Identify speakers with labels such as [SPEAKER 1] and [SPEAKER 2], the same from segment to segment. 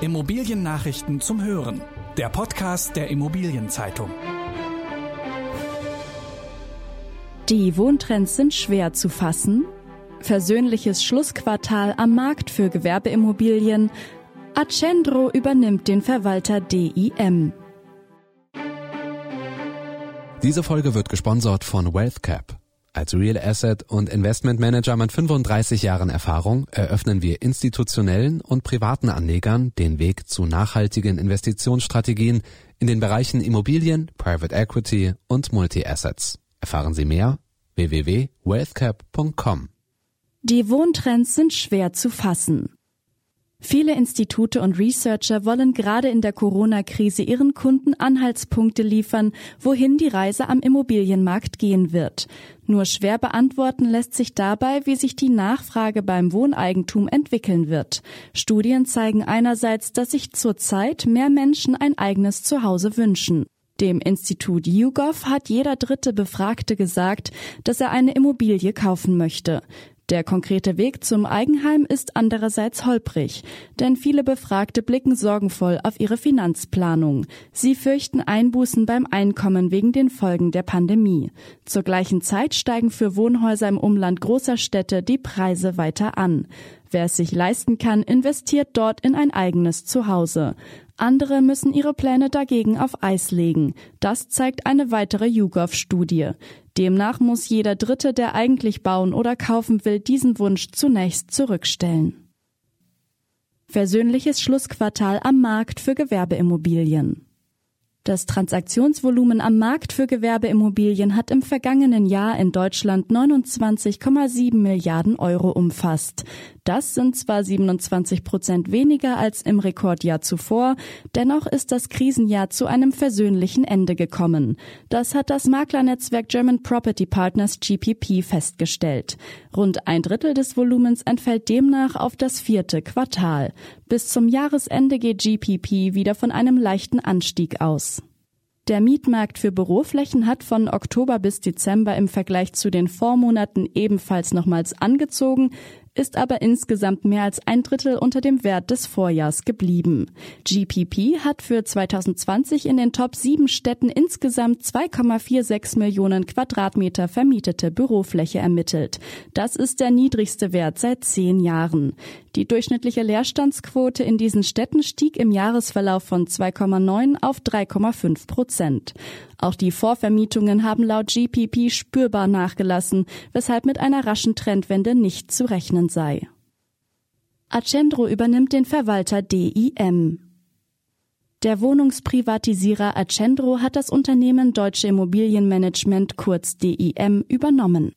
[SPEAKER 1] Immobiliennachrichten zum Hören. Der Podcast der Immobilienzeitung.
[SPEAKER 2] Die Wohntrends sind schwer zu fassen. Versöhnliches Schlussquartal am Markt für Gewerbeimmobilien. Accendro übernimmt den Verwalter DIM.
[SPEAKER 3] Diese Folge wird gesponsert von WealthCap. Als Real Asset und Investment Manager mit 35 Jahren Erfahrung eröffnen wir institutionellen und privaten Anlegern den Weg zu nachhaltigen Investitionsstrategien in den Bereichen Immobilien, Private Equity und Multi-Assets. Erfahren Sie mehr www.wealthcap.com.
[SPEAKER 2] Die Wohntrends sind schwer zu fassen. Viele Institute und Researcher wollen gerade in der Corona-Krise ihren Kunden Anhaltspunkte liefern, wohin die Reise am Immobilienmarkt gehen wird. Nur schwer beantworten lässt sich dabei, wie sich die Nachfrage beim Wohneigentum entwickeln wird. Studien zeigen einerseits, dass sich zurzeit mehr Menschen ein eigenes Zuhause wünschen. Dem Institut YouGov hat jeder dritte Befragte gesagt, dass er eine Immobilie kaufen möchte. Der konkrete Weg zum Eigenheim ist andererseits holprig, denn viele Befragte blicken sorgenvoll auf ihre Finanzplanung. Sie fürchten Einbußen beim Einkommen wegen den Folgen der Pandemie. Zur gleichen Zeit steigen für Wohnhäuser im Umland großer Städte die Preise weiter an. Wer es sich leisten kann, investiert dort in ein eigenes Zuhause. Andere müssen ihre Pläne dagegen auf Eis legen. Das zeigt eine weitere YouGov-Studie. Demnach muss jeder Dritte, der eigentlich bauen oder kaufen will, diesen Wunsch zunächst zurückstellen. Versöhnliches Schlussquartal am Markt für Gewerbeimmobilien. Das Transaktionsvolumen am Markt für Gewerbeimmobilien hat im vergangenen Jahr in Deutschland 29,7 Milliarden Euro umfasst. Das sind zwar 27 Prozent weniger als im Rekordjahr zuvor, dennoch ist das Krisenjahr zu einem versöhnlichen Ende gekommen. Das hat das Maklernetzwerk German Property Partners GPP festgestellt. Rund ein Drittel des Volumens entfällt demnach auf das vierte Quartal. Bis zum Jahresende geht GPP wieder von einem leichten Anstieg aus. Der Mietmarkt für Büroflächen hat von Oktober bis Dezember im Vergleich zu den Vormonaten ebenfalls nochmals angezogen ist aber insgesamt mehr als ein Drittel unter dem Wert des Vorjahrs geblieben. GPP hat für 2020 in den Top 7 Städten insgesamt 2,46 Millionen Quadratmeter vermietete Bürofläche ermittelt. Das ist der niedrigste Wert seit zehn Jahren. Die durchschnittliche Leerstandsquote in diesen Städten stieg im Jahresverlauf von 2,9 auf 3,5 Prozent. Auch die Vorvermietungen haben laut GPP spürbar nachgelassen, weshalb mit einer raschen Trendwende nicht zu rechnen sei. Accendro übernimmt den Verwalter DIM. Der Wohnungsprivatisierer Accendro hat das Unternehmen Deutsche Immobilienmanagement kurz DIM übernommen.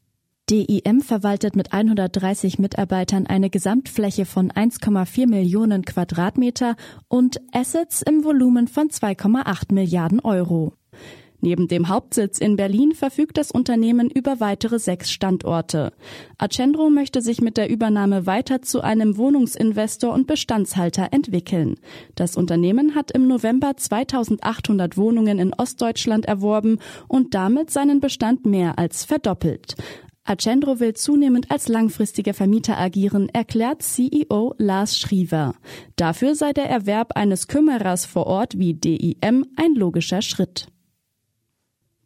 [SPEAKER 2] DIM verwaltet mit 130 Mitarbeitern eine Gesamtfläche von 1,4 Millionen Quadratmeter und Assets im Volumen von 2,8 Milliarden Euro. Neben dem Hauptsitz in Berlin verfügt das Unternehmen über weitere sechs Standorte. Accendro möchte sich mit der Übernahme weiter zu einem Wohnungsinvestor und Bestandshalter entwickeln. Das Unternehmen hat im November 2800 Wohnungen in Ostdeutschland erworben und damit seinen Bestand mehr als verdoppelt. Accendro will zunehmend als langfristiger Vermieter agieren, erklärt CEO Lars Schriever. Dafür sei der Erwerb eines Kümmerers vor Ort wie DIM ein logischer Schritt.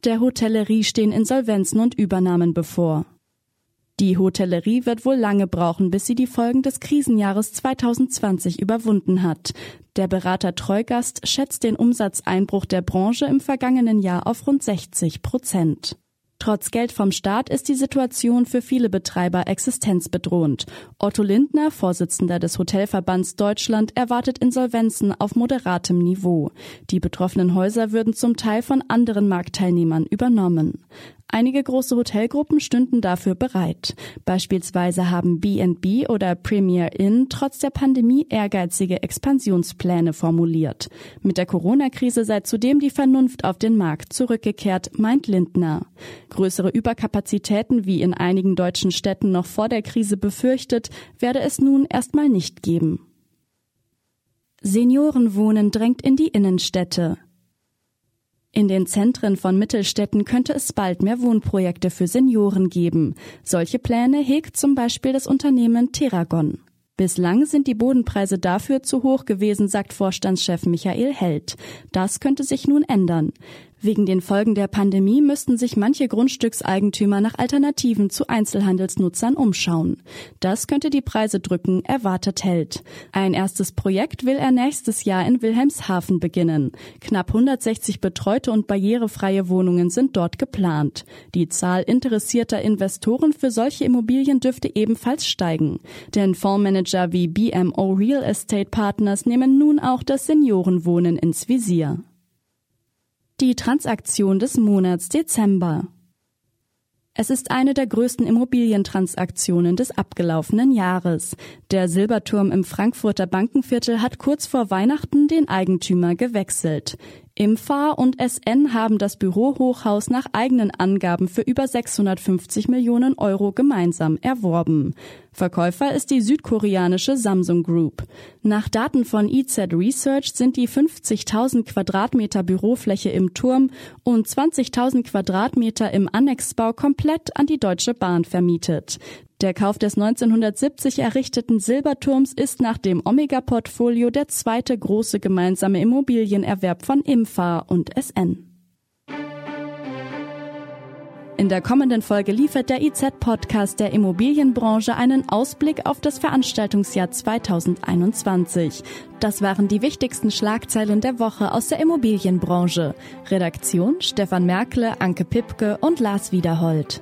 [SPEAKER 2] Der Hotellerie stehen Insolvenzen und Übernahmen bevor. Die Hotellerie wird wohl lange brauchen, bis sie die Folgen des Krisenjahres 2020 überwunden hat. Der Berater Treugast schätzt den Umsatzeinbruch der Branche im vergangenen Jahr auf rund 60 Prozent. Trotz Geld vom Staat ist die Situation für viele Betreiber existenzbedrohend. Otto Lindner, Vorsitzender des Hotelverbands Deutschland, erwartet Insolvenzen auf moderatem Niveau. Die betroffenen Häuser würden zum Teil von anderen Marktteilnehmern übernommen. Einige große Hotelgruppen stünden dafür bereit. Beispielsweise haben B&B oder Premier Inn trotz der Pandemie ehrgeizige Expansionspläne formuliert. Mit der Corona-Krise sei zudem die Vernunft auf den Markt zurückgekehrt, meint Lindner. Größere Überkapazitäten, wie in einigen deutschen Städten noch vor der Krise befürchtet, werde es nun erstmal nicht geben. Seniorenwohnen drängt in die Innenstädte. In den Zentren von Mittelstädten könnte es bald mehr Wohnprojekte für Senioren geben. Solche Pläne hegt zum Beispiel das Unternehmen Terragon. Bislang sind die Bodenpreise dafür zu hoch gewesen, sagt Vorstandschef Michael Held. Das könnte sich nun ändern. Wegen den Folgen der Pandemie müssten sich manche Grundstückseigentümer nach Alternativen zu Einzelhandelsnutzern umschauen. Das könnte die Preise drücken, erwartet Held. Ein erstes Projekt will er nächstes Jahr in Wilhelmshaven beginnen. Knapp 160 betreute und barrierefreie Wohnungen sind dort geplant. Die Zahl interessierter Investoren für solche Immobilien dürfte ebenfalls steigen. Denn Fondsmanager wie BMO Real Estate Partners nehmen nun auch das Seniorenwohnen ins Visier. Die Transaktion des Monats Dezember. Es ist eine der größten Immobilientransaktionen des abgelaufenen Jahres. Der Silberturm im Frankfurter Bankenviertel hat kurz vor Weihnachten den Eigentümer gewechselt. Imfa und SN haben das Bürohochhaus nach eigenen Angaben für über 650 Millionen Euro gemeinsam erworben. Verkäufer ist die südkoreanische Samsung Group. Nach Daten von EZ Research sind die 50.000 Quadratmeter Bürofläche im Turm und 20.000 Quadratmeter im Annexbau komplett an die Deutsche Bahn vermietet. Der Kauf des 1970 errichteten Silberturms ist nach dem Omega-Portfolio der zweite große gemeinsame Immobilienerwerb von Imfa und SN. In der kommenden Folge liefert der IZ-Podcast der Immobilienbranche einen Ausblick auf das Veranstaltungsjahr 2021. Das waren die wichtigsten Schlagzeilen der Woche aus der Immobilienbranche. Redaktion Stefan Merkle, Anke Pipke und Lars Wiederhold.